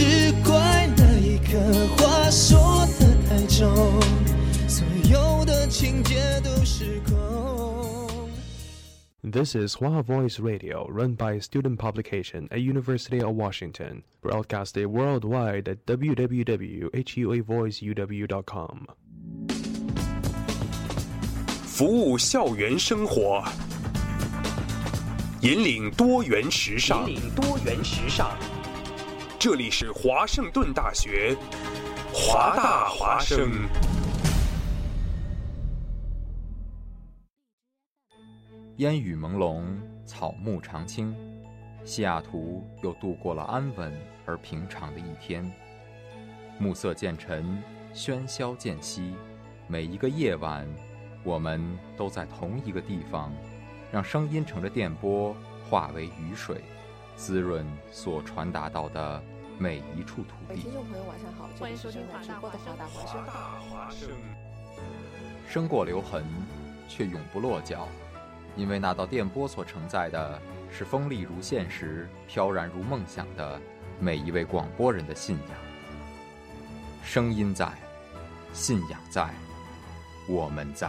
是怪那一刻话说的太重，所有的情节都失控。This is Hua Voice Radio, run by a student publication at University of Washington, broadcasted worldwide at www.huavoiceuw.com. 服务校园生活，引领多元时尚。引领多元时尚。这里是华盛顿大学，华大华生。烟雨朦胧，草木常青，西雅图又度过了安稳而平常的一天。暮色渐沉，喧嚣渐息，每一个夜晚，我们都在同一个地方，让声音乘着电波化为雨水，滋润所传达到的每一处土地哎听。众朋友，晚上好，这里是正在直播的华大华声。大华生。生过留痕，却永不落脚，因为那道电波所承载的是锋利如现实、飘然如梦想的每一位广播人的信仰。声音在，信仰在，我们在。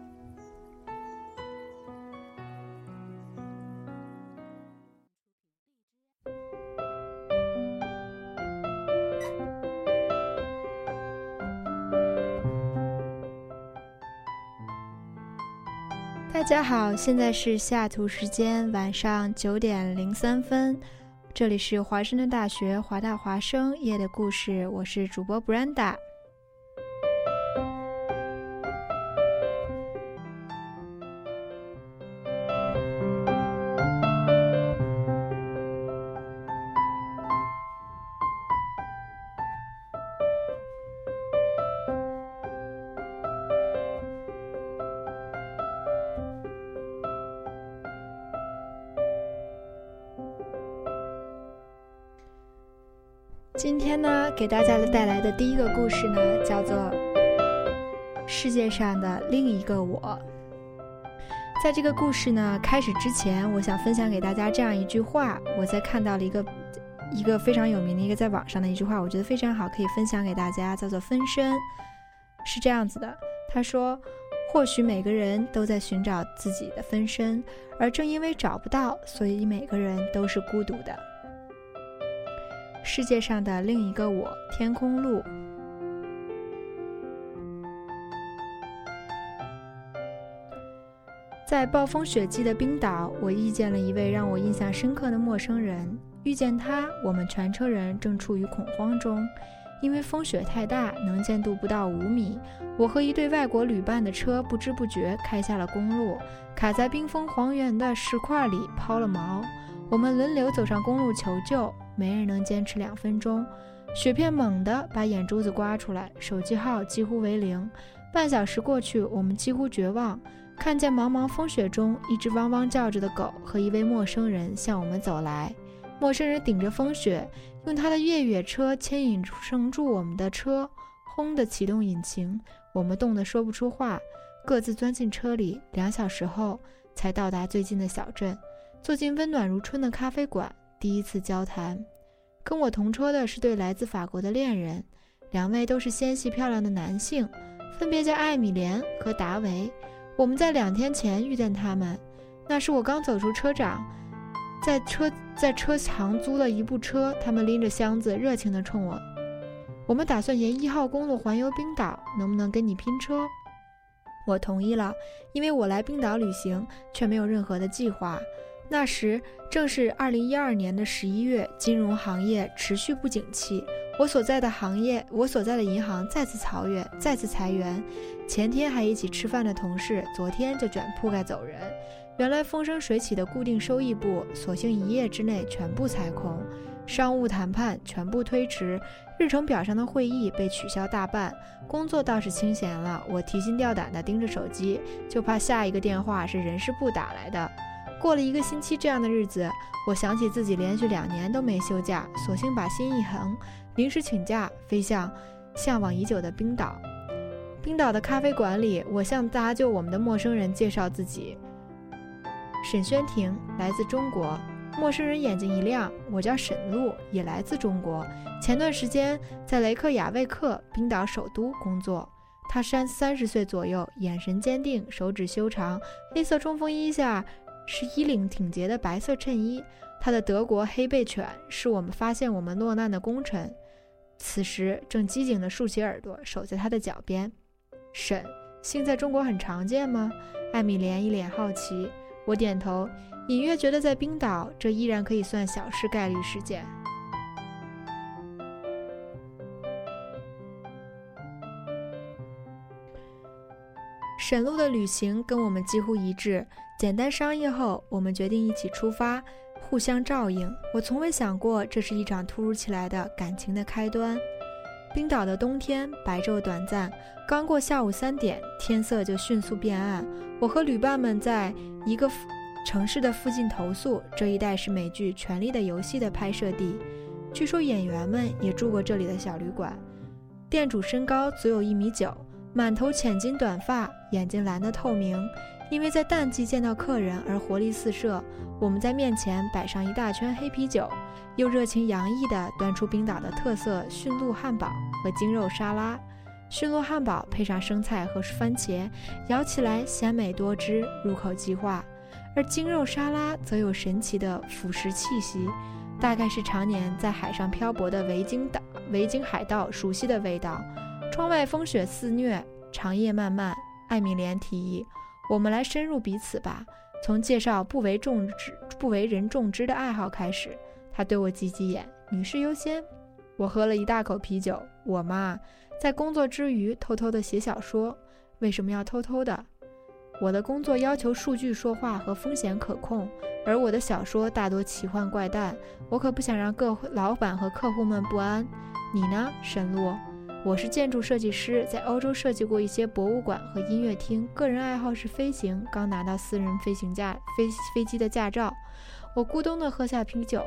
大家好，现在是下图时间晚上九点零三分，这里是华盛顿大学华大华生夜的故事，我是主播 Brenda。给大家带来的第一个故事呢，叫做《世界上的另一个我》。在这个故事呢开始之前，我想分享给大家这样一句话，我在看到了一个一个非常有名的一个在网上的一句话，我觉得非常好，可以分享给大家，叫做“分身”。是这样子的，他说：“或许每个人都在寻找自己的分身，而正因为找不到，所以每个人都是孤独的。”世界上的另一个我，天空路。在暴风雪季的冰岛，我遇见了一位让我印象深刻的陌生人。遇见他，我们全车人正处于恐慌中，因为风雪太大，能见度不到五米。我和一对外国旅伴的车不知不觉开下了公路，卡在冰封黄原的石块里，抛了锚。我们轮流走上公路求救，没人能坚持两分钟。雪片猛地把眼珠子刮出来，手机号几乎为零。半小时过去，我们几乎绝望，看见茫茫风雪中一只汪汪叫着的狗和一位陌生人向我们走来。陌生人顶着风雪，用他的越野车牵引撑住我们的车，轰地启动引擎。我们冻得说不出话，各自钻进车里。两小时后，才到达最近的小镇。坐进温暖如春的咖啡馆，第一次交谈。跟我同车的是对来自法国的恋人，两位都是纤细漂亮的男性，分别叫艾米莲和达维。我们在两天前遇见他们，那时我刚走出车长，在车在车行租了一部车，他们拎着箱子，热情地冲我。我们打算沿一号公路环游冰岛，能不能跟你拼车？我同意了，因为我来冰岛旅行，却没有任何的计划。那时正是二零一二年的十一月，金融行业持续不景气。我所在的行业，我所在的银行再次裁员，再次裁员。前天还一起吃饭的同事，昨天就卷铺盖走人。原来风生水起的固定收益部，索性一夜之内全部裁空，商务谈判全部推迟，日程表上的会议被取消大半，工作倒是清闲了。我提心吊胆地盯着手机，就怕下一个电话是人事部打来的。过了一个星期这样的日子，我想起自己连续两年都没休假，索性把心一横，临时请假，飞向向往已久的冰岛。冰岛的咖啡馆里，我向搭救我们的陌生人介绍自己。沈轩婷来自中国，陌生人眼睛一亮，我叫沈璐，也来自中国。前段时间在雷克雅未克，冰岛首都工作。他三三十岁左右，眼神坚定，手指修长，黑色冲锋衣下是衣领挺洁的白色衬衣。他的德国黑背犬是我们发现我们落难的功臣，此时正机警地竖起耳朵，守在他的脚边。沈，姓在中国很常见吗？艾米莲一脸好奇。我点头，隐约觉得在冰岛，这依然可以算小事概率事件。沈路的旅行跟我们几乎一致，简单商议后，我们决定一起出发，互相照应。我从未想过这是一场突如其来的感情的开端。冰岛的冬天白昼短暂，刚过下午三点，天色就迅速变暗。我和旅伴们在一个城市的附近投宿，这一带是美剧《权力的游戏》的拍摄地，据说演员们也住过这里的小旅馆。店主身高足有一米九，满头浅金短发，眼睛蓝得透明，因为在淡季见到客人而活力四射。我们在面前摆上一大圈黑啤酒。又热情洋溢地端出冰岛的特色驯鹿汉堡和精肉沙拉。驯鹿汉堡配上生菜和番茄，咬起来鲜美多汁，入口即化；而精肉沙拉则有神奇的腐蚀气息，大概是常年在海上漂泊的维京岛维京海盗熟悉的味道。窗外风雪肆虐，长夜漫漫。艾米莲提议：“我们来深入彼此吧，从介绍不为众知、不为人众知的爱好开始。”他对我挤挤眼，女士优先。我喝了一大口啤酒。我嘛，在工作之余偷偷的写小说。为什么要偷偷的？我的工作要求数据说话和风险可控，而我的小说大多奇幻怪诞。我可不想让各老板和客户们不安。你呢，沈璐？我是建筑设计师，在欧洲设计过一些博物馆和音乐厅。个人爱好是飞行，刚拿到私人飞行驾飞飞机的驾照。我咕咚地喝下啤酒。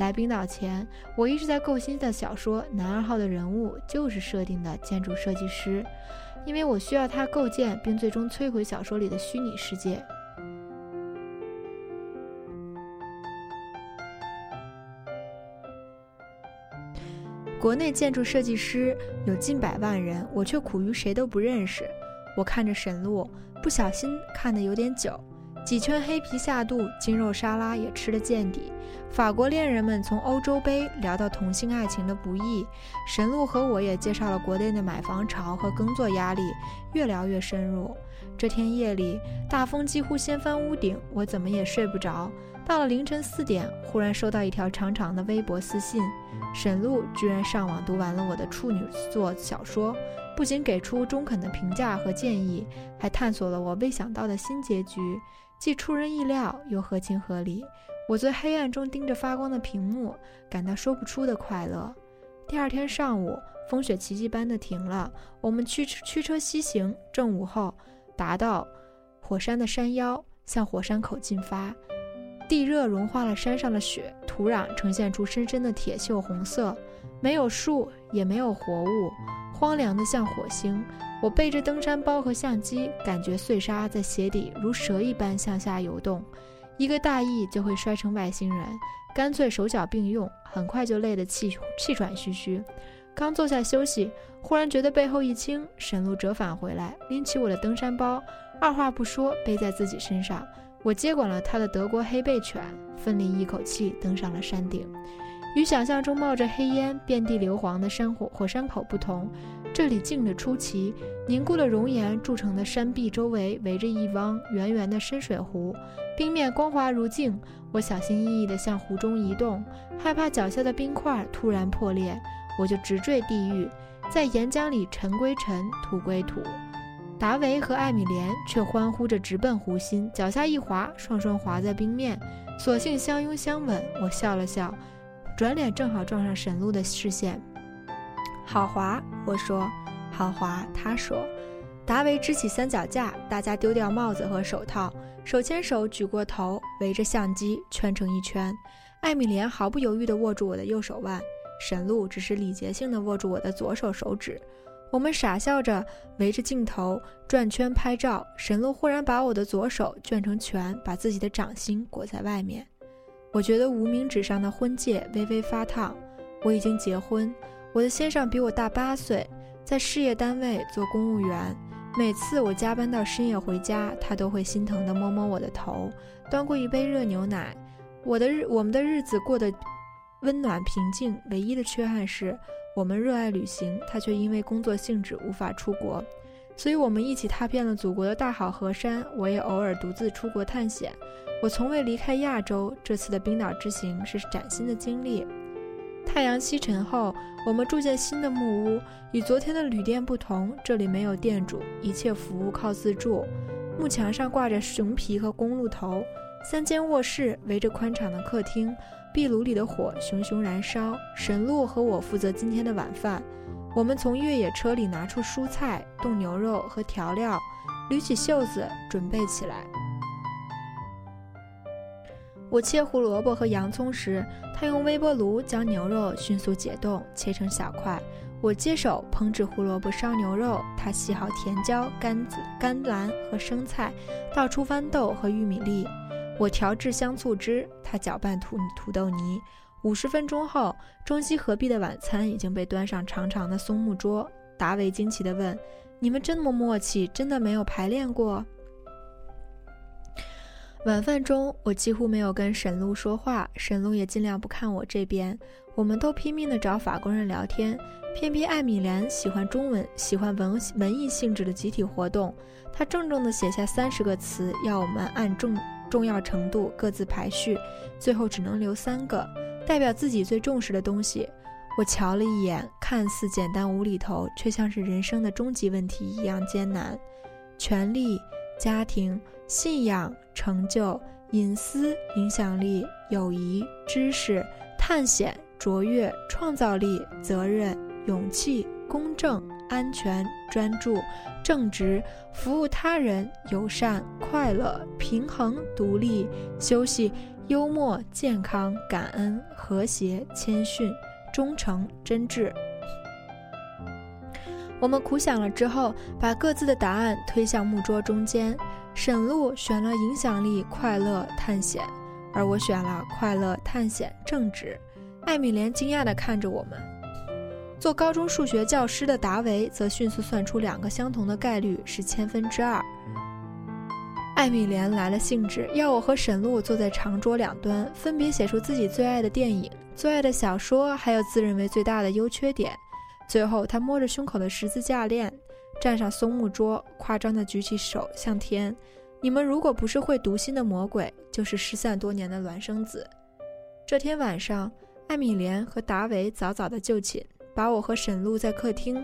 来冰岛前，我一直在构新的小说《男二号》的人物就是设定的建筑设计师，因为我需要他构建并最终摧毁小说里的虚拟世界。国内建筑设计师有近百万人，我却苦于谁都不认识。我看着沈璐，不小心看得有点久。几圈黑皮下肚，精肉沙拉也吃得见底。法国恋人们从欧洲杯聊到同性爱情的不易，神鹿和我也介绍了国内的买房潮和耕作压力，越聊越深入。这天夜里，大风几乎掀翻屋顶，我怎么也睡不着。到了凌晨四点，忽然收到一条长长的微博私信，沈璐居然上网读完了我的处女作小说，不仅给出中肯的评价和建议，还探索了我未想到的新结局。既出人意料，又合情合理。我在黑暗中盯着发光的屏幕，感到说不出的快乐。第二天上午，风雪奇迹般的停了。我们驱驱车西行，正午后达到火山的山腰，向火山口进发。地热融化了山上的雪，土壤呈现出深深的铁锈红色。没有树，也没有活物，荒凉的像火星。我背着登山包和相机，感觉碎沙在鞋底如蛇一般向下游动，一个大意就会摔成外星人，干脆手脚并用，很快就累得气气喘吁吁。刚坐下休息，忽然觉得背后一轻，沈路折返回来，拎起我的登山包，二话不说背在自己身上。我接管了他的德国黑背犬，奋力一口气登上了山顶。与想象中冒着黑烟、遍地硫磺的山火火山口不同。这里静得出奇，凝固的熔岩铸成的山壁周围围着一汪圆圆的深水湖，冰面光滑如镜。我小心翼翼地向湖中移动，害怕脚下的冰块突然破裂，我就直坠地狱，在岩浆里尘归尘，土归土。达维和艾米莲却欢呼着直奔湖心，脚下一滑，双双滑在冰面，索性相拥相吻。我笑了笑，转脸正好撞上沈露的视线。好滑，我说。好滑，他说。达维支起三脚架，大家丢掉帽子和手套，手牵手举过头，围着相机圈成一圈。艾米莲毫不犹豫地握住我的右手腕，沈露只是礼节性地握住我的左手手指。我们傻笑着围着镜头转圈拍照。沈露忽然把我的左手卷成拳，把自己的掌心裹在外面。我觉得无名指上的婚戒微微发烫。我已经结婚，我的先生比我大八岁，在事业单位做公务员。每次我加班到深夜回家，他都会心疼地摸摸我的头，端过一杯热牛奶。我的日，我们的日子过得温暖平静。唯一的缺憾是。我们热爱旅行，他却因为工作性质无法出国，所以我们一起踏遍了祖国的大好河山。我也偶尔独自出国探险。我从未离开亚洲，这次的冰岛之行是崭新的经历。太阳西沉后，我们住进新的木屋，与昨天的旅店不同，这里没有店主，一切服务靠自助。木墙上挂着熊皮和公鹿头，三间卧室围着宽敞的客厅。壁炉里的火熊熊燃烧，沈露和我负责今天的晚饭。我们从越野车里拿出蔬菜、冻牛肉和调料，捋起袖子准备起来。我切胡萝卜和洋葱时，他用微波炉将牛肉迅速解冻，切成小块。我接手烹制胡萝卜烧牛肉，他洗好甜椒、甘子、甘蓝和生菜，倒出豌豆和玉米粒。我调制香醋汁，他搅拌土土豆泥。五十分钟后，中西合璧的晚餐已经被端上长长的松木桌。达维惊奇地问：“你们这么默契，真的没有排练过？”晚饭中，我几乎没有跟沈露说话，沈露也尽量不看我这边。我们都拼命地找法国人聊天，偏偏艾米莲喜欢中文，喜欢文文艺性质的集体活动。她郑重地写下三十个词，要我们按重。重要程度各自排序，最后只能留三个代表自己最重视的东西。我瞧了一眼，看似简单无厘头，却像是人生的终极问题一样艰难：权力、家庭、信仰、成就、隐私、影响力、友谊、知识、探险、卓越、创造力、责任、勇气、公正。安全、专注、正直、服务他人、友善、快乐、平衡、独立、休息、幽默、健康、感恩、和谐、谦逊、忠诚、真挚。我们苦想了之后，把各自的答案推向木桌中间。沈露选了影响力、快乐、探险，而我选了快乐、探险、正直。艾米莲惊讶地看着我们。做高中数学教师的达维则迅速算出两个相同的概率是千分之二。艾米莲来了兴致，要我和沈露坐在长桌两端，分别写出自己最爱的电影、最爱的小说，还有自认为最大的优缺点。最后，他摸着胸口的十字架链，站上松木桌，夸张地举起手向天：“你们如果不是会读心的魔鬼，就是失散多年的孪生子。”这天晚上，艾米莲和达维早早地就寝。把我和沈露在客厅。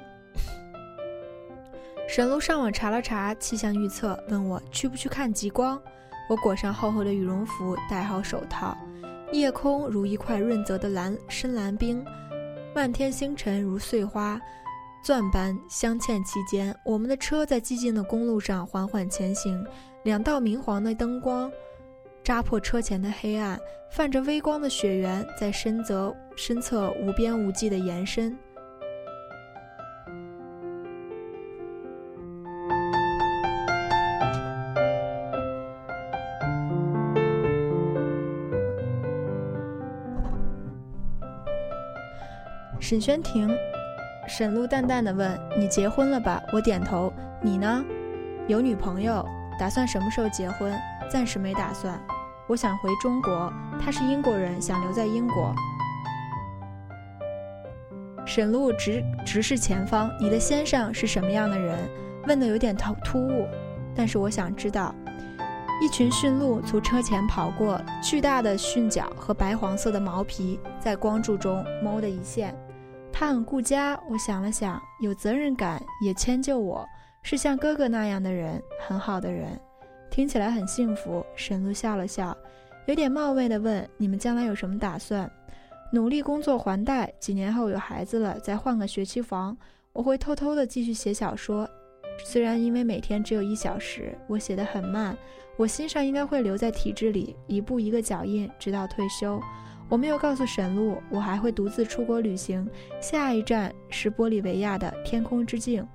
沈露上网查了查气象预测，问我去不去看极光。我裹上厚厚的羽绒服，戴好手套。夜空如一块润泽的蓝深蓝冰，漫天星辰如碎花钻般镶嵌其间。我们的车在寂静的公路上缓缓前行，两道明黄的灯光。扎破车前的黑暗，泛着微光的雪原在深泽深侧无边无际的延伸。沈轩庭，沈露淡淡的问：“你结婚了吧？”我点头。你呢？有女朋友？打算什么时候结婚？暂时没打算。我想回中国，他是英国人，想留在英国。沈露直直视前方，你的先生是什么样的人？问的有点突突兀，但是我想知道。一群驯鹿从车前跑过，巨大的驯角和白黄色的毛皮在光柱中猫的一现。他很顾家，我想了想，有责任感，也迁就我。是像哥哥那样的人，很好的人，听起来很幸福。沈露笑了笑，有点冒昧地问：“你们将来有什么打算？”努力工作还贷，几年后有孩子了，再换个学区房。我会偷偷的继续写小说，虽然因为每天只有一小时，我写得很慢。我心上应该会留在体制里，一步一个脚印，直到退休。我没有告诉沈露，我还会独自出国旅行，下一站是玻利维亚的天空之境，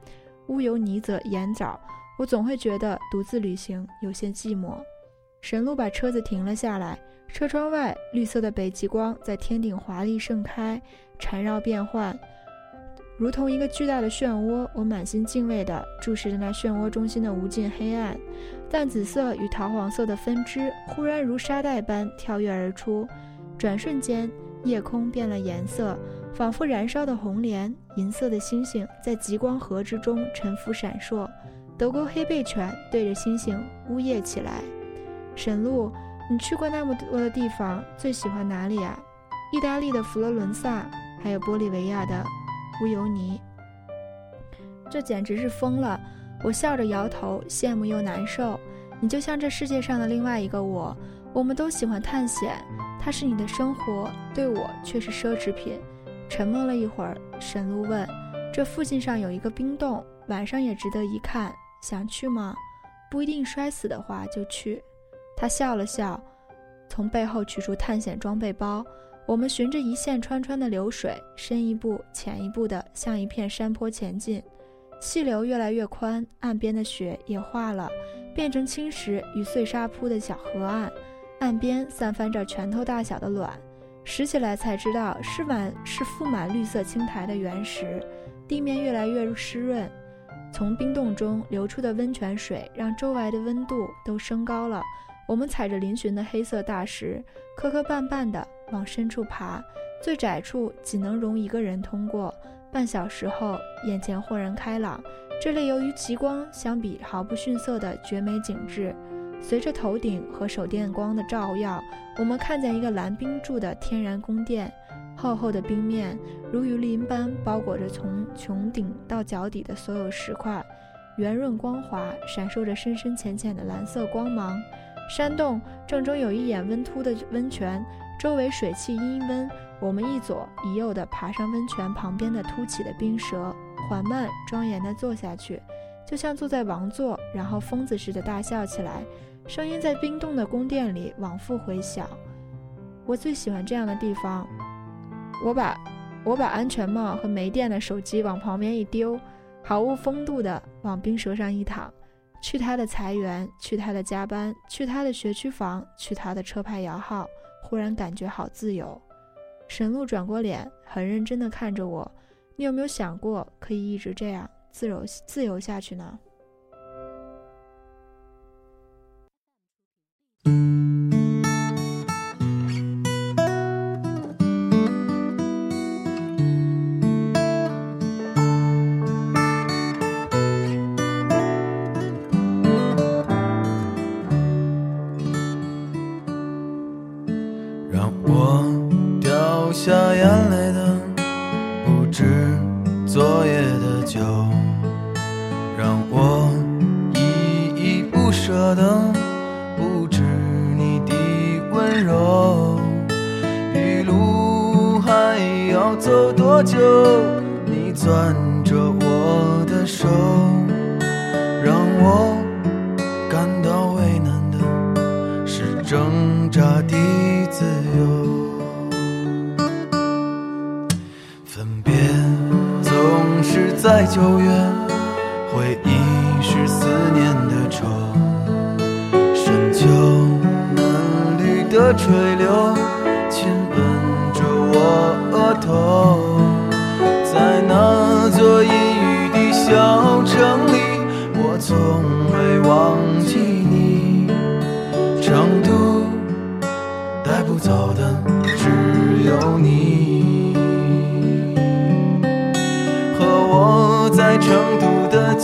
乌尤尼泽盐藻。我总会觉得独自旅行有些寂寞。沈露把车子停了下来。车窗外，绿色的北极光在天顶华丽盛开，缠绕变幻，如同一个巨大的漩涡。我满心敬畏地注视着那漩涡中心的无尽黑暗。淡紫色与桃黄色的分支忽然如沙袋般跳跃而出，转瞬间，夜空变了颜色，仿佛燃烧的红莲。银色的星星在极光河之中沉浮闪烁。德国黑背犬对着星星呜咽起来。沈露。你去过那么多的地方，最喜欢哪里啊？意大利的佛罗伦萨，还有玻利维亚的乌尤尼。这简直是疯了！我笑着摇头，羡慕又难受。你就像这世界上的另外一个我，我们都喜欢探险，它是你的生活，对我却是奢侈品。沉默了一会儿，沈露问：“这附近上有一个冰洞，晚上也值得一看，想去吗？不一定摔死的话就去。”他笑了笑，从背后取出探险装备包。我们循着一线穿穿的流水，深一步浅一步地向一片山坡前进。溪流越来越宽，岸边的雪也化了，变成青石与碎沙铺的小河岸。岸边散翻着拳头大小的卵，拾起来才知道是满是覆满绿色青苔的原石。地面越来越湿润，从冰洞中流出的温泉水让周围的温度都升高了。我们踩着嶙峋的黑色大石，磕磕绊绊地往深处爬，最窄处仅能容一个人通过。半小时后，眼前豁然开朗。这里由于极光相比毫不逊色的绝美景致，随着头顶和手电光的照耀，我们看见一个蓝冰柱的天然宫殿，厚厚的冰面如鱼鳞般包裹着从穹顶到脚底的所有石块，圆润光滑，闪烁着深深浅浅的蓝色光芒。山洞正中有一眼温凸的温泉，周围水汽氤氲。我们一左一右地爬上温泉旁边的凸起的冰舌，缓慢庄严地坐下去，就像坐在王座，然后疯子似的大笑起来，声音在冰冻的宫殿里往复回响。我最喜欢这样的地方。我把我把安全帽和没电的手机往旁边一丢，毫无风度地往冰舌上一躺。去他的裁员，去他的加班，去他的学区房，去他的车牌摇号，忽然感觉好自由。沈露转过脸，很认真地看着我：“你有没有想过，可以一直这样自由自由下去呢？”带来的不止昨夜的酒，让我依依不舍的不止你的温柔。一路还要走多久？你攥着我的手，让我。九月，回忆是思念的愁，深秋嫩绿的垂柳亲吻着我额头，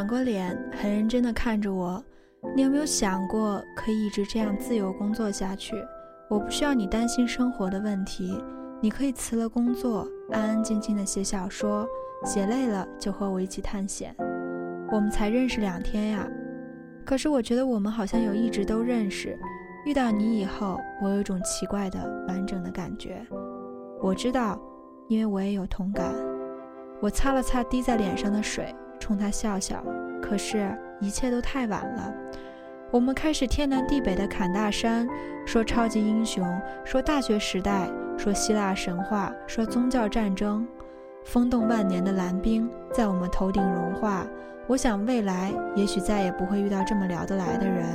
转过脸，很认真地看着我。你有没有想过，可以一直这样自由工作下去？我不需要你担心生活的问题，你可以辞了工作，安安静静地写小说，写累了就和我一起探险。我们才认识两天呀，可是我觉得我们好像有一直都认识。遇到你以后，我有一种奇怪的完整的感觉。我知道，因为我也有同感。我擦了擦滴在脸上的水。冲他笑笑，可是，一切都太晚了。我们开始天南地北的侃大山，说超级英雄，说大学时代，说希腊神话，说宗教战争。风动万年的蓝冰在我们头顶融化。我想，未来也许再也不会遇到这么聊得来的人。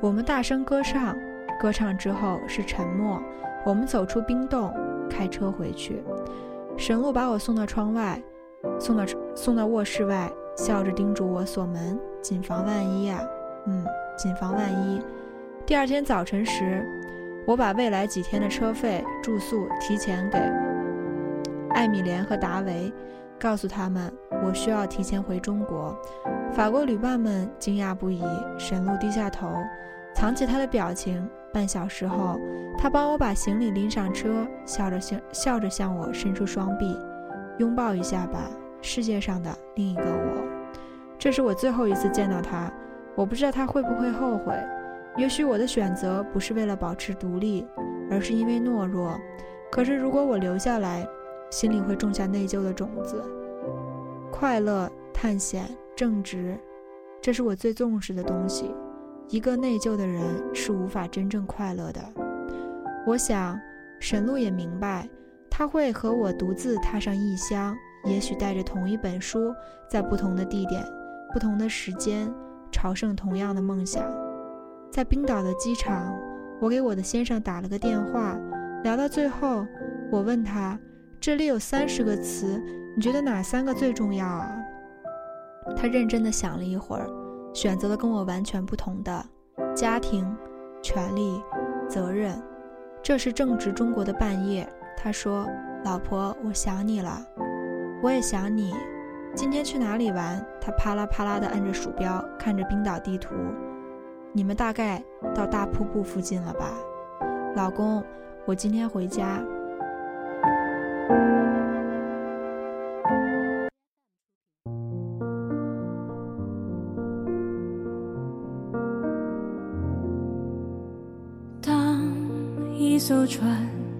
我们大声歌唱，歌唱之后是沉默。我们走出冰洞，开车回去。神路把我送到窗外，送到送到卧室外。笑着叮嘱我锁门，谨防万一呀。嗯，谨防万一。第二天早晨时，我把未来几天的车费、住宿提前给艾米莲和达维，告诉他们我需要提前回中国。法国旅伴们惊讶不已，沈路低下头，藏起他的表情。半小时后，他帮我把行李拎上车，笑着向笑着向我伸出双臂，拥抱一下吧，世界上的另一个我。这是我最后一次见到他，我不知道他会不会后悔。也许我的选择不是为了保持独立，而是因为懦弱。可是如果我留下来，心里会种下内疚的种子。快乐、探险、正直，这是我最重视的东西。一个内疚的人是无法真正快乐的。我想，沈璐也明白，他会和我独自踏上异乡，也许带着同一本书，在不同的地点、不同的时间，朝圣同样的梦想。在冰岛的机场，我给我的先生打了个电话，聊到最后，我问他：“这里有三十个词，你觉得哪三个最重要啊？”他认真的想了一会儿。选择了跟我完全不同的家庭、权利、责任。这是正值中国的半夜，他说：“老婆，我想你了，我也想你。今天去哪里玩？”他啪啦啪啦地按着鼠标，看着冰岛地图。你们大概到大瀑布附近了吧？老公，我今天回家。当一艘船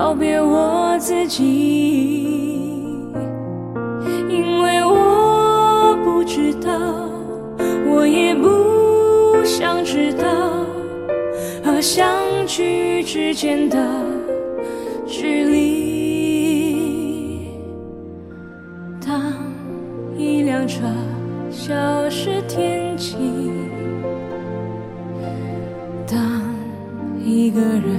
告别我自己，因为我不知道，我也不想知道，和相聚之间的距离。当一辆车消失天际。当一个人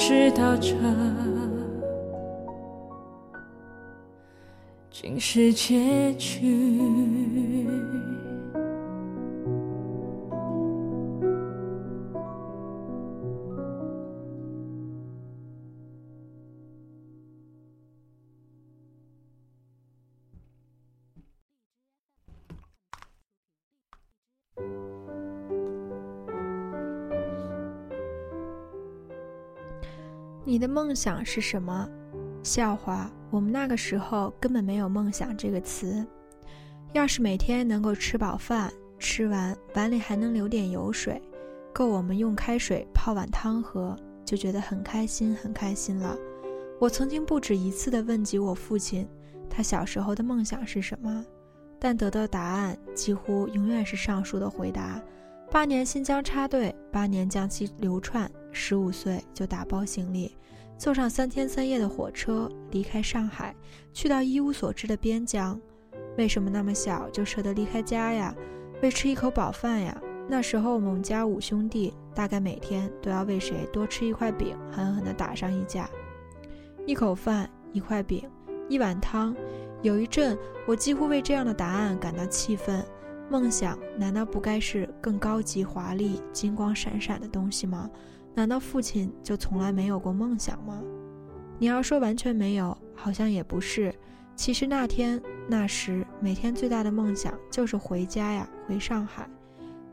知道这竟是结局。梦想是什么？笑话，我们那个时候根本没有“梦想”这个词。要是每天能够吃饱饭，吃完碗里还能留点油水，够我们用开水泡碗汤喝，就觉得很开心，很开心了。我曾经不止一次地问及我父亲，他小时候的梦想是什么，但得到答案几乎永远是上述的回答：八年新疆插队，八年江西流窜，十五岁就打包行李，坐上三天三夜的火车离开上海，去到一无所知的边疆。为什么那么小就舍得离开家呀？为吃一口饱饭呀？那时候我们家五兄弟，大概每天都要为谁多吃一块饼狠狠地打上一架。一口饭，一块饼，一碗汤。有一阵，我几乎为这样的答案感到气愤。梦想难道不该是更高级、华丽、金光闪闪的东西吗？难道父亲就从来没有过梦想吗？你要说完全没有，好像也不是。其实那天那时，每天最大的梦想就是回家呀，回上海。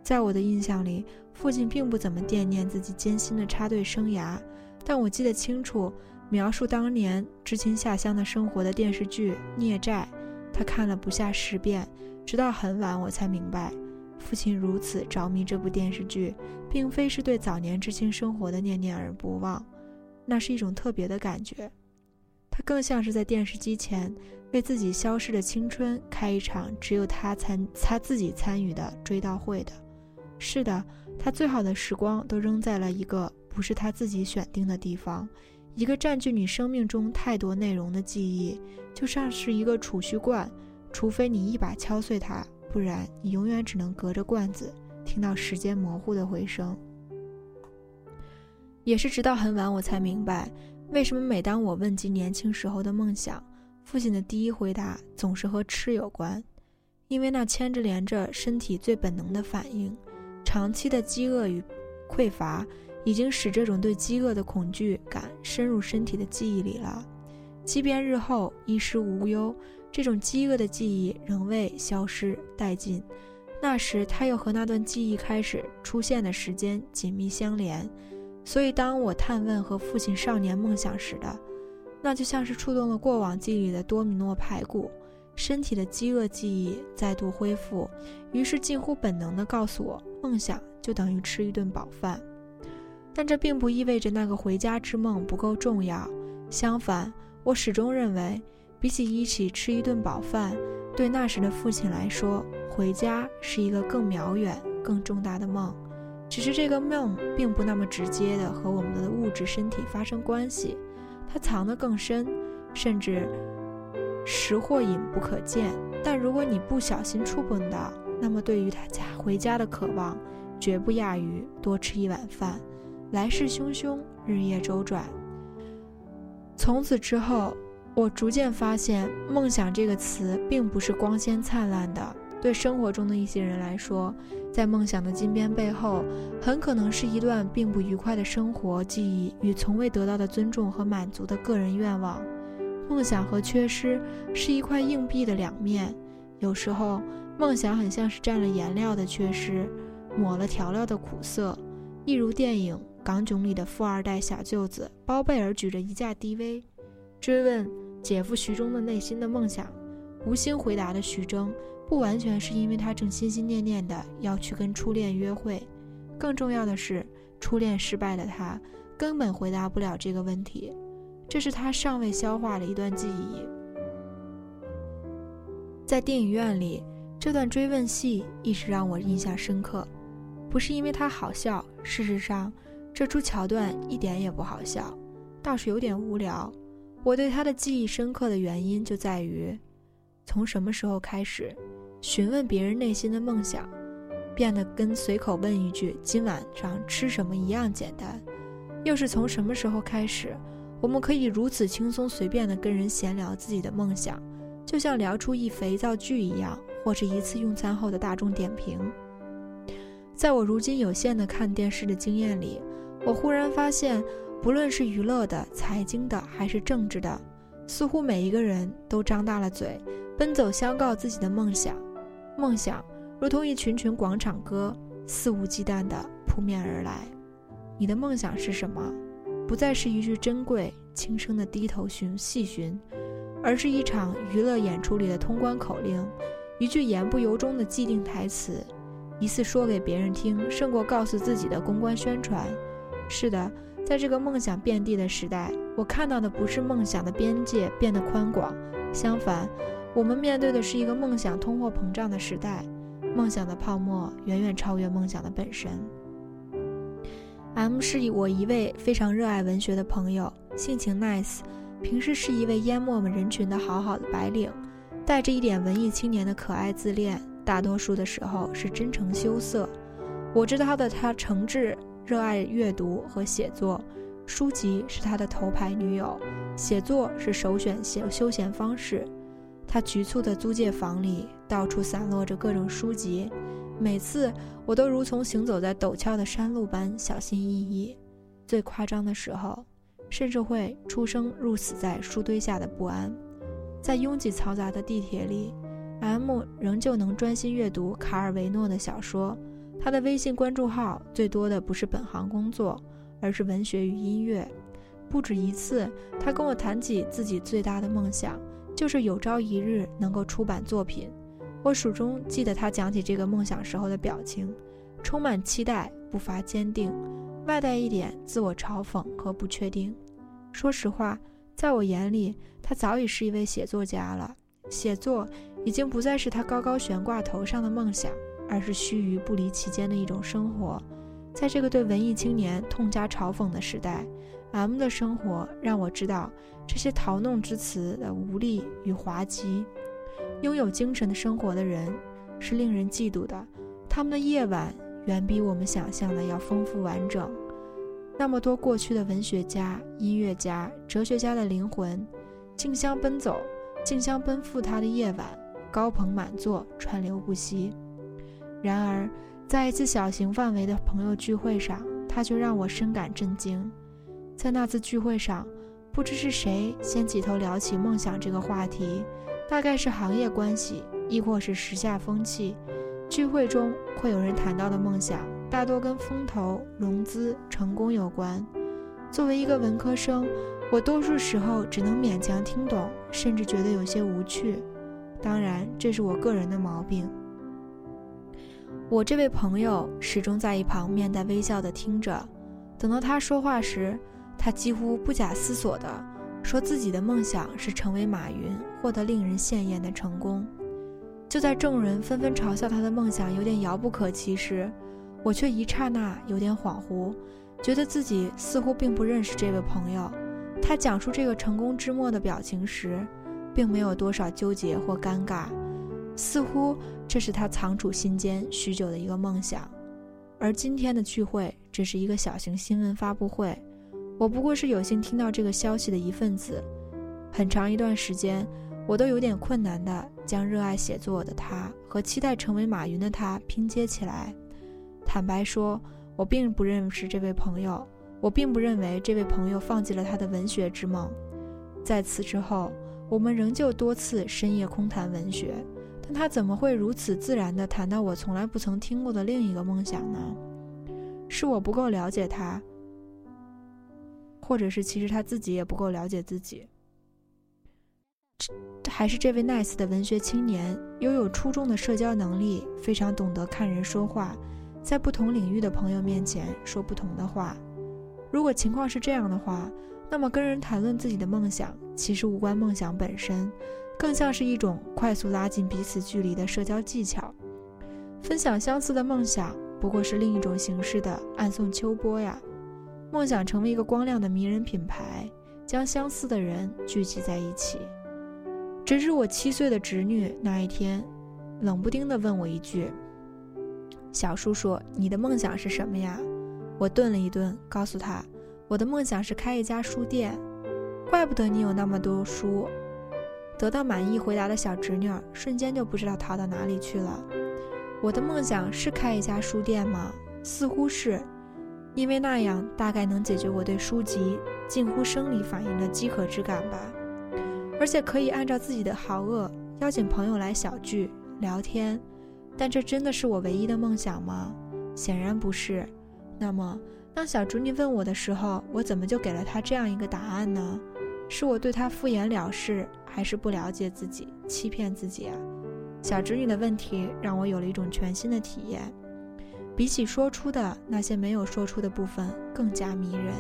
在我的印象里，父亲并不怎么惦念自己艰辛的插队生涯，但我记得清楚。描述当年知青下乡的生活的电视剧《孽债》，他看了不下十遍，直到很晚我才明白，父亲如此着迷这部电视剧，并非是对早年知青生活的念念而不忘，那是一种特别的感觉，他更像是在电视机前为自己消逝的青春开一场只有他参他自己参与的追悼会的。是的，他最好的时光都扔在了一个不是他自己选定的地方。一个占据你生命中太多内容的记忆，就像是一个储蓄罐，除非你一把敲碎它，不然你永远只能隔着罐子听到时间模糊的回声。也是直到很晚，我才明白，为什么每当我问及年轻时候的梦想，父亲的第一回答总是和吃有关，因为那牵着连着身体最本能的反应，长期的饥饿与匮乏。已经使这种对饥饿的恐惧感深入身体的记忆里了，即便日后衣食无忧，这种饥饿的记忆仍未消失殆尽。那时，它又和那段记忆开始出现的时间紧密相连。所以，当我探问和父亲少年梦想时的，那就像是触动了过往记忆里的多米诺排骨，身体的饥饿记忆再度恢复，于是近乎本能地告诉我，梦想就等于吃一顿饱饭。但这并不意味着那个回家之梦不够重要。相反，我始终认为，比起一起吃一顿饱饭，对那时的父亲来说，回家是一个更遥远、更重大的梦。只是这个梦并不那么直接的和我们的物质身体发生关系，它藏得更深，甚至识或饮不可见。但如果你不小心触碰到，那么对于他家回家的渴望，绝不亚于多吃一碗饭。来势汹汹，日夜周转。从此之后，我逐渐发现，梦想这个词并不是光鲜灿烂的。对生活中的一些人来说，在梦想的金边背后，很可能是一段并不愉快的生活记忆与从未得到的尊重和满足的个人愿望。梦想和缺失是一块硬币的两面。有时候，梦想很像是蘸了颜料的缺失，抹了调料的苦涩，一如电影。港囧里的富二代小舅子包贝尔举着一架 DV，追问姐夫徐峥的内心的梦想，无心回答的徐峥，不完全是因为他正心心念念的要去跟初恋约会，更重要的是，初恋失败的他根本回答不了这个问题，这是他尚未消化的一段记忆。在电影院里，这段追问戏一直让我印象深刻，不是因为它好笑，事实上。这出桥段一点也不好笑，倒是有点无聊。我对他的记忆深刻的原因就在于，从什么时候开始，询问别人内心的梦想，变得跟随口问一句“今晚上吃什么”一样简单？又是从什么时候开始，我们可以如此轻松随便地跟人闲聊自己的梦想，就像聊出一肥皂剧一样，或是一次用餐后的大众点评？在我如今有限的看电视的经验里。我忽然发现，不论是娱乐的、财经的，还是政治的，似乎每一个人都张大了嘴，奔走相告自己的梦想。梦想如同一群群广场歌，肆无忌惮地扑面而来。你的梦想是什么？不再是一句珍贵、轻声的低头寻细寻，而是一场娱乐演出里的通关口令，一句言不由衷的既定台词，一次说给别人听，胜过告诉自己的公关宣传。是的，在这个梦想遍地的时代，我看到的不是梦想的边界变得宽广，相反，我们面对的是一个梦想通货膨胀的时代，梦想的泡沫远远超越梦想的本身。M 是我一位非常热爱文学的朋友，性情 nice，平时是一位淹没我们人群的好好的白领，带着一点文艺青年的可爱自恋，大多数的时候是真诚羞涩。我知道的他诚挚热爱阅读和写作，书籍是他的头牌女友，写作是首选休休闲方式。他局促的租界房里到处散落着各种书籍。每次我都如同行走在陡峭的山路般小心翼翼，最夸张的时候，甚至会出生入死在书堆下的不安。在拥挤嘈杂的地铁里，M 仍旧能专心阅读卡尔维诺的小说。他的微信关注号最多的不是本行工作，而是文学与音乐。不止一次，他跟我谈起自己最大的梦想，就是有朝一日能够出版作品。我始终记得他讲起这个梦想时候的表情，充满期待，不乏坚定，外带一点自我嘲讽和不确定。说实话，在我眼里，他早已是一位写作家了。写作已经不再是他高高悬挂头上的梦想，而是须臾不离其间的一种生活。在这个对文艺青年痛加嘲讽的时代，M 的生活让我知道这些陶弄之词的无力与滑稽。拥有精神的生活的人是令人嫉妒的，他们的夜晚远比我们想象的要丰富完整。那么多过去的文学家、音乐家、哲学家的灵魂，竞相奔走，竞相奔赴他的夜晚，高朋满座，川流不息。然而，在一次小型范围的朋友聚会上，他却让我深感震惊。在那次聚会上，不知是谁先起头聊起梦想这个话题。大概是行业关系，亦或是时下风气，聚会中会有人谈到的梦想，大多跟风投、融资、成功有关。作为一个文科生，我多数时候只能勉强听懂，甚至觉得有些无趣。当然，这是我个人的毛病。我这位朋友始终在一旁面带微笑地听着，等到他说话时，他几乎不假思索的。说自己的梦想是成为马云，获得令人羡艳的成功。就在众人纷纷嘲笑他的梦想有点遥不可及时，我却一刹那有点恍惚，觉得自己似乎并不认识这位朋友。他讲述这个成功之末的表情时，并没有多少纠结或尴尬，似乎这是他藏储心间许久的一个梦想。而今天的聚会只是一个小型新闻发布会。我不过是有幸听到这个消息的一份子，很长一段时间，我都有点困难的将热爱写作的他和期待成为马云的他拼接起来。坦白说，我并不认识这位朋友，我并不认为这位朋友放弃了他的文学之梦。在此之后，我们仍旧多次深夜空谈文学，但他怎么会如此自然地谈到我从来不曾听过的另一个梦想呢？是我不够了解他。或者是其实他自己也不够了解自己，这还是这位 nice 的文学青年拥有出众的社交能力，非常懂得看人说话，在不同领域的朋友面前说不同的话。如果情况是这样的话，那么跟人谈论自己的梦想，其实无关梦想本身，更像是一种快速拉近彼此距离的社交技巧。分享相似的梦想，不过是另一种形式的暗送秋波呀。梦想成为一个光亮的迷人品牌，将相似的人聚集在一起。直至我七岁的侄女那一天，冷不丁地问我一句：“小叔叔，你的梦想是什么呀？”我顿了一顿，告诉他：“我的梦想是开一家书店。”怪不得你有那么多书。得到满意回答的小侄女瞬间就不知道逃到哪里去了。我的梦想是开一家书店吗？似乎是。因为那样大概能解决我对书籍近乎生理反应的饥渴之感吧，而且可以按照自己的好恶邀请朋友来小聚聊天。但这真的是我唯一的梦想吗？显然不是。那么，当小侄女问我的时候，我怎么就给了她这样一个答案呢？是我对她敷衍了事，还是不了解自己，欺骗自己啊？小侄女的问题让我有了一种全新的体验，比起说出的那些没有说出的部分更加迷人。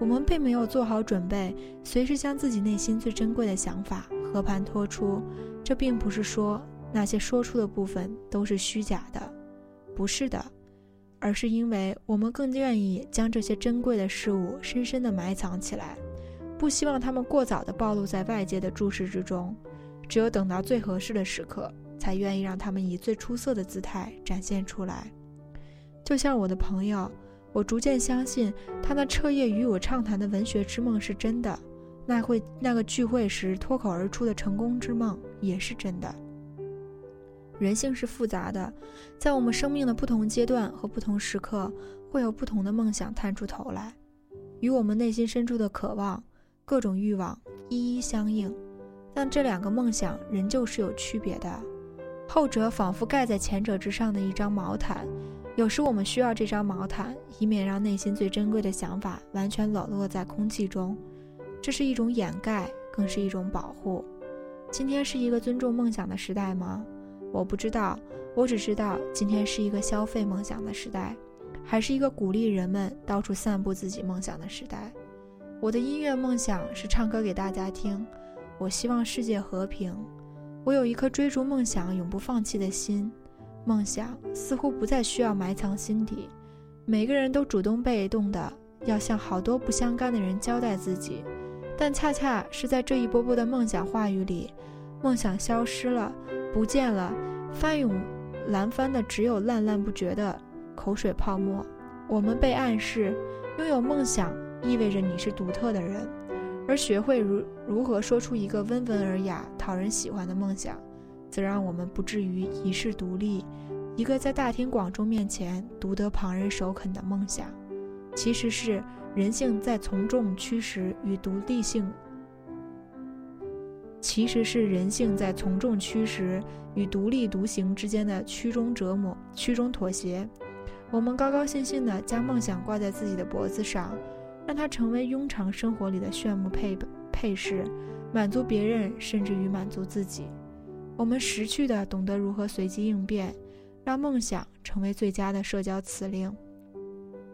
我们并没有做好准备，随时将自己内心最珍贵的想法和盘托出。这并不是说那些说出的部分都是虚假的，不是的，而是因为我们更愿意将这些珍贵的事物深深地埋藏起来，不希望他们过早的暴露在外界的注视之中。只有等到最合适的时刻，才愿意让他们以最出色的姿态展现出来。就像我的朋友。我逐渐相信，他那彻夜与我畅谈的文学之梦是真的，那会那个聚会时脱口而出的成功之梦也是真的。人性是复杂的，在我们生命的不同阶段和不同时刻，会有不同的梦想探出头来，与我们内心深处的渴望、各种欲望一一相应。但这两个梦想仍旧是有区别的，后者仿佛盖在前者之上的一张毛毯。有时我们需要这张毛毯，以免让内心最珍贵的想法完全冷落在空气中。这是一种掩盖，更是一种保护。今天是一个尊重梦想的时代吗？我不知道，我只知道今天是一个消费梦想的时代，还是一个鼓励人们到处散布自己梦想的时代。我的音乐梦想是唱歌给大家听。我希望世界和平。我有一颗追逐梦想、永不放弃的心。梦想似乎不再需要埋藏心底，每个人都主动被动的要向好多不相干的人交代自己，但恰恰是在这一波波的梦想话语里，梦想消失了，不见了，翻涌蓝翻的只有烂烂不绝的口水泡沫。我们被暗示，拥有梦想意味着你是独特的人，而学会如如何说出一个温文尔雅、讨人喜欢的梦想。则让我们不至于一世独立，一个在大庭广众面前独得旁人首肯的梦想，其实是人性在从众驱使与独立性，其实是人性在从众驱使与独立独行之间的曲中折磨、曲中妥协。我们高高兴兴地将梦想挂在自己的脖子上，让它成为庸常生活里的炫目配配饰，满足别人，甚至于满足自己。我们识趣的懂得如何随机应变，让梦想成为最佳的社交辞令。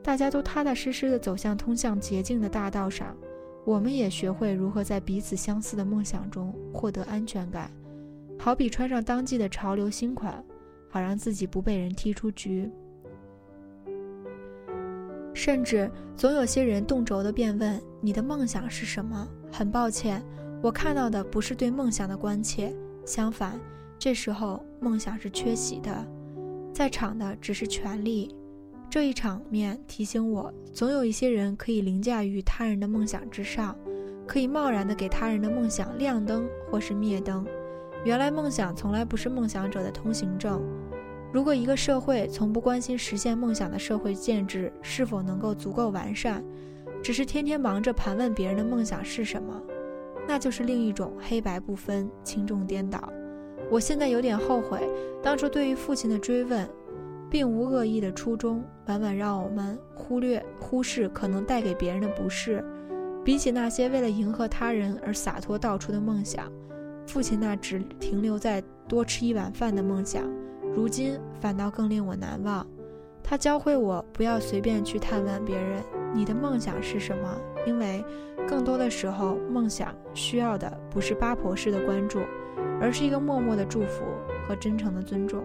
大家都踏踏实实的走向通向捷径的大道上，我们也学会如何在彼此相似的梦想中获得安全感，好比穿上当季的潮流新款，好让自己不被人踢出局。甚至总有些人动辄的便问：“你的梦想是什么？”很抱歉，我看到的不是对梦想的关切。相反，这时候梦想是缺席的，在场的只是权力。这一场面提醒我，总有一些人可以凌驾于他人的梦想之上，可以贸然的给他人的梦想亮灯或是灭灯。原来梦想从来不是梦想者的通行证。如果一个社会从不关心实现梦想的社会建制是否能够足够完善，只是天天忙着盘问别人的梦想是什么。那就是另一种黑白不分、轻重颠倒。我现在有点后悔，当初对于父亲的追问，并无恶意的初衷，往往让我们忽略、忽视可能带给别人的不适。比起那些为了迎合他人而洒脱道出的梦想，父亲那只停留在多吃一碗饭的梦想，如今反倒更令我难忘。他教会我不要随便去探问别人你的梦想是什么，因为更多的时候，梦想需要的不是八婆式的关注，而是一个默默的祝福和真诚的尊重。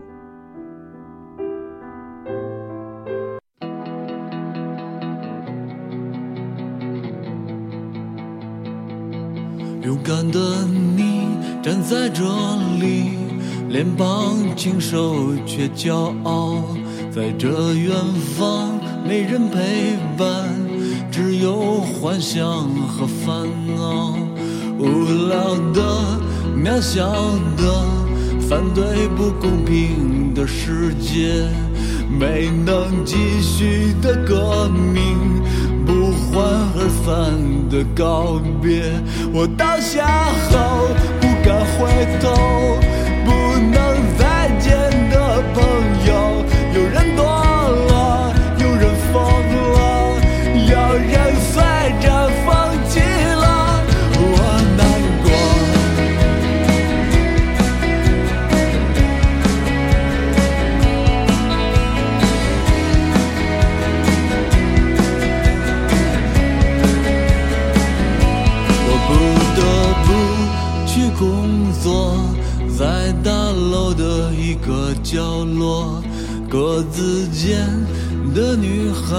勇敢的你站在这里，脸庞清瘦却骄傲。在这远方，没人陪伴，只有幻想和烦恼。无聊的、渺小的，反对不公平的世界，没能继续的革命，不欢而散的告别。我倒下后不敢回头，格子间的女孩，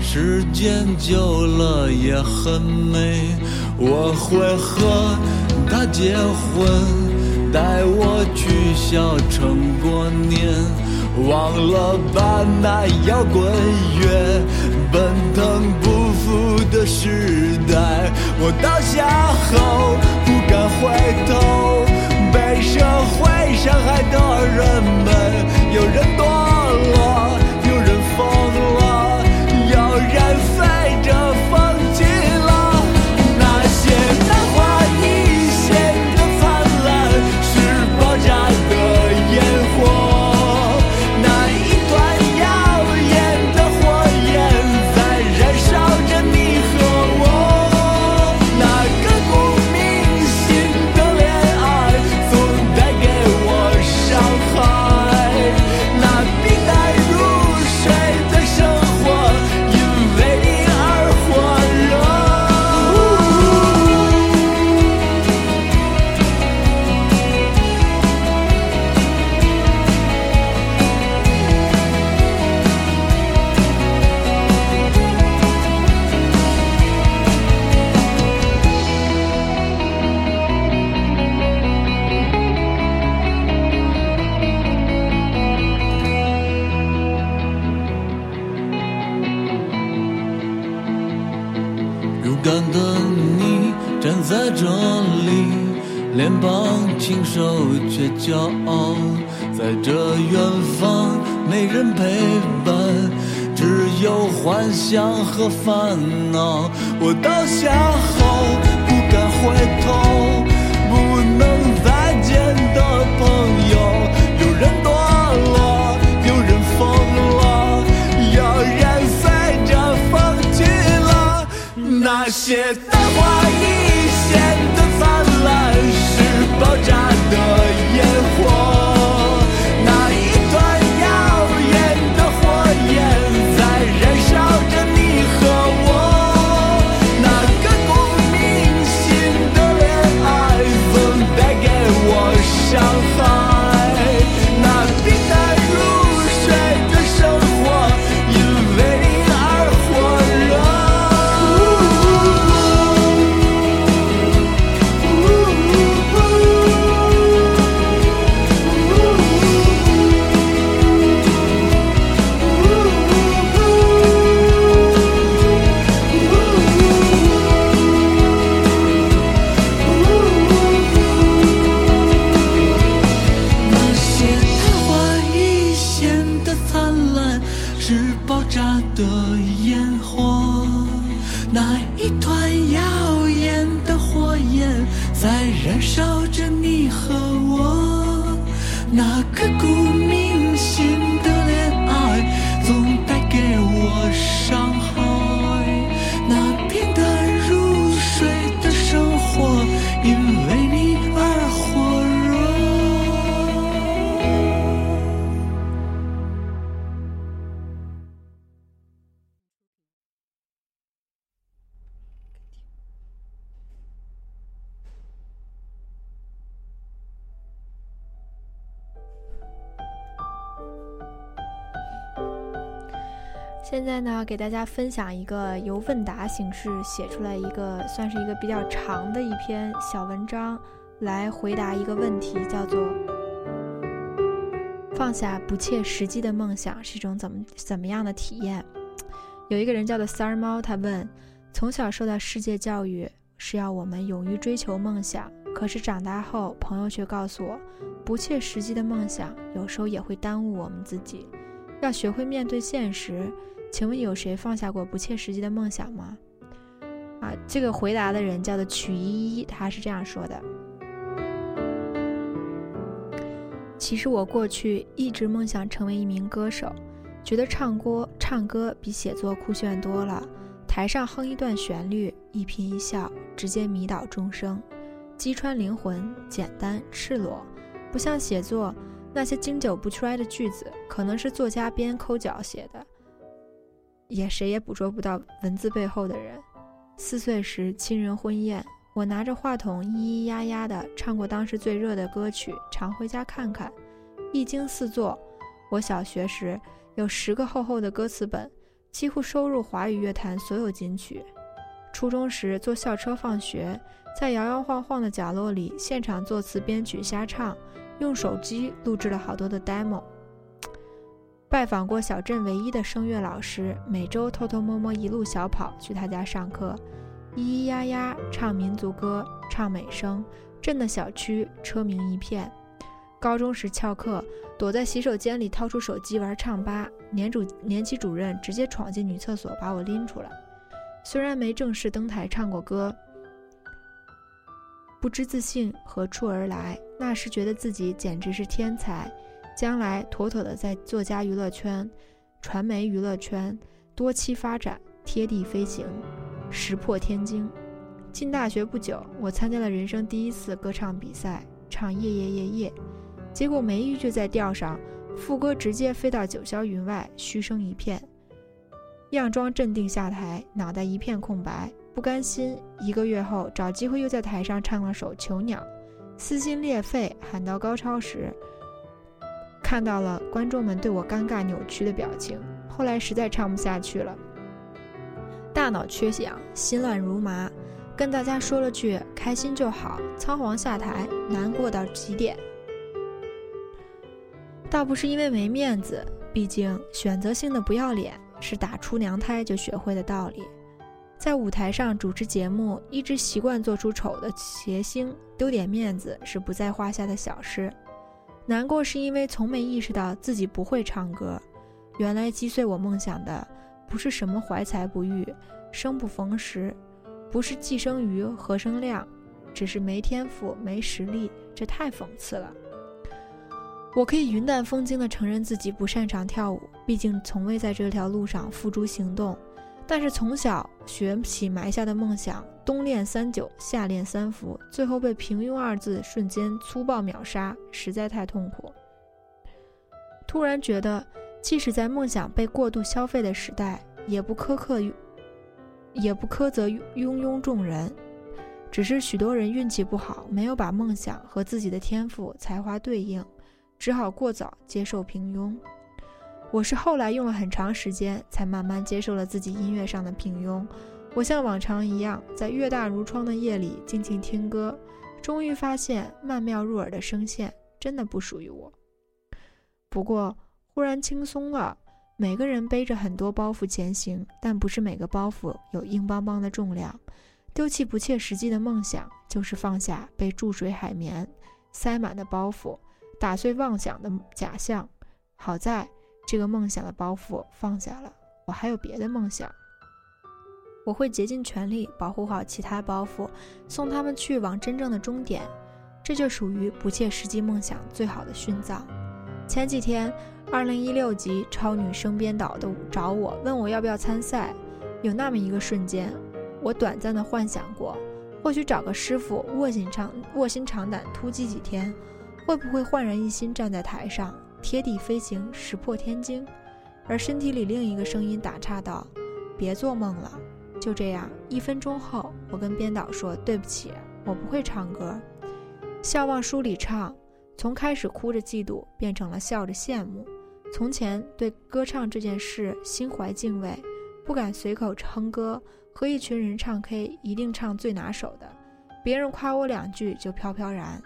时间久了也很美。我会和她结婚，带我去小城过年，忘了吧那摇滚乐，奔腾不复的时代。我倒下后不敢回头，被社会伤害的人们，有人堕落，在呢，给大家分享一个由问答形式写出来一个，算是一个比较长的一篇小文章，来回答一个问题，叫做“放下不切实际的梦想是一种怎么怎么样的体验？”有一个人叫做三儿猫，他问：从小受到世界教育是要我们勇于追求梦想，可是长大后，朋友却告诉我，不切实际的梦想有时候也会耽误我们自己，要学会面对现实。请问有谁放下过不切实际的梦想吗？啊，这个回答的人叫做曲依依，他是这样说的：其实我过去一直梦想成为一名歌手，觉得唱歌唱歌比写作酷炫多了。台上哼一段旋律，一颦一笑，直接迷倒众生，击穿灵魂，简单赤裸，不像写作那些经久不衰的句子，可能是作家边抠脚写的。也谁也捕捉不到文字背后的人。四岁时亲人婚宴，我拿着话筒咿咿呀呀地唱过当时最热的歌曲《常回家看看》，一经四座。我小学时有十个厚厚的歌词本，几乎收入华语乐坛所有金曲。初中时坐校车放学，在摇摇晃晃的角落里现场作词编曲瞎唱，用手机录制了好多的 demo。拜访过小镇唯一的声乐老师，每周偷偷摸摸一路小跑去他家上课，咿咿呀呀唱民族歌，唱美声，镇的小区车鸣一片。高中时翘课，躲在洗手间里掏出手机玩唱吧，年主年级主任直接闯进女厕所把我拎出来。虽然没正式登台唱过歌，不知自信何处而来，那时觉得自己简直是天才。将来妥妥的在作家娱乐圈、传媒娱乐圈多期发展，贴地飞行，石破天惊。进大学不久，我参加了人生第一次歌唱比赛，唱《夜夜夜夜》，结果没一句在调上，副歌直接飞到九霄云外，嘘声一片。佯装镇定下台，脑袋一片空白，不甘心。一个月后，找机会又在台上唱了首《囚鸟》，撕心裂肺，喊到高潮时。看到了观众们对我尴尬扭曲的表情，后来实在唱不下去了，大脑缺氧，心乱如麻，跟大家说了句“开心就好”，仓皇下台，难过到极点。倒不是因为没面子，毕竟选择性的不要脸是打出娘胎就学会的道理。在舞台上主持节目，一直习惯做出丑的谐星，丢点面子是不在话下的小事。难过是因为从没意识到自己不会唱歌，原来击碎我梦想的不是什么怀才不遇、生不逢时，不是寄生鱼何生亮，只是没天赋、没实力。这太讽刺了。我可以云淡风轻地承认自己不擅长跳舞，毕竟从未在这条路上付诸行动。但是从小学起埋下的梦想，冬练三九，夏练三伏，最后被平庸二字瞬间粗暴秒杀，实在太痛苦。突然觉得，即使在梦想被过度消费的时代，也不苛刻，也不苛责庸庸众人，只是许多人运气不好，没有把梦想和自己的天赋才华对应，只好过早接受平庸。我是后来用了很长时间，才慢慢接受了自己音乐上的平庸。我像往常一样，在月大如窗的夜里静静听歌，终于发现曼妙入耳的声线真的不属于我。不过忽然轻松了。每个人背着很多包袱前行，但不是每个包袱有硬邦邦的重量。丢弃不切实际的梦想，就是放下被注水海绵塞满的包袱，打碎妄想的假象。好在。这个梦想的包袱放下了，我还有别的梦想。我会竭尽全力保护好其他包袱，送他们去往真正的终点。这就属于不切实际梦想最好的殉葬。前几天，二零一六级超女生编导的找我，问我要不要参赛。有那么一个瞬间，我短暂的幻想过，或许找个师傅卧薪尝卧薪尝胆突击几天，会不会焕然一新站在台上？贴地飞行，石破天惊，而身体里另一个声音打岔道：“别做梦了。”就这样，一分钟后，我跟编导说：“对不起，我不会唱歌。”笑忘书里唱，从开始哭着嫉妒，变成了笑着羡慕。从前对歌唱这件事心怀敬畏，不敢随口哼歌，和一群人唱 K 一定唱最拿手的，别人夸我两句就飘飘然，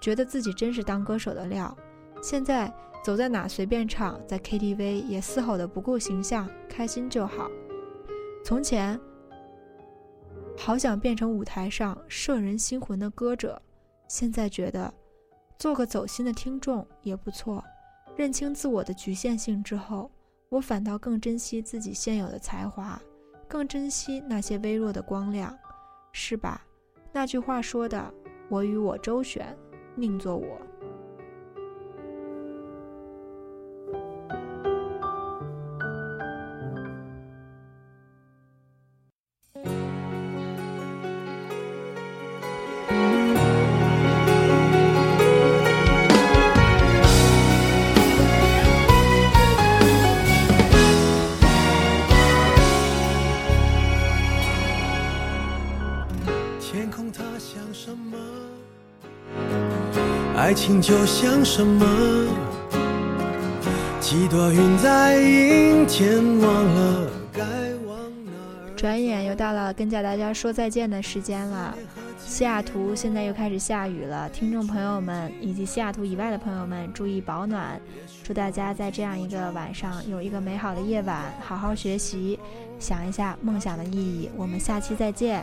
觉得自己真是当歌手的料。现在。走在哪随便唱，在 KTV 也嘶吼的不顾形象，开心就好。从前，好想变成舞台上摄人心魂的歌者，现在觉得，做个走心的听众也不错。认清自我的局限性之后，我反倒更珍惜自己现有的才华，更珍惜那些微弱的光亮，是吧？那句话说的，我与我周旋，宁做我。爱情就像什么？几朵云在阴天，忘了该往哪。转眼又到了跟大家说再见的时间了。西雅图现在又开始下雨了，听众朋友们以及西雅图以外的朋友们注意保暖。祝大家在这样一个晚上有一个美好的夜晚，好好学习，想一下梦想的意义。我们下期再见。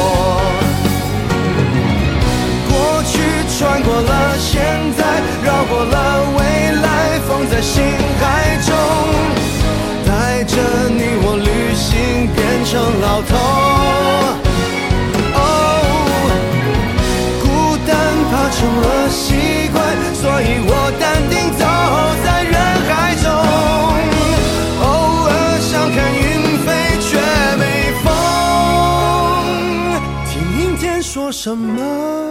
了，未来放在心海中，带着你我旅行变成老头。哦，孤单怕成了习惯，所以我淡定走在人海中。偶尔想看云飞却没风，听阴天说什么？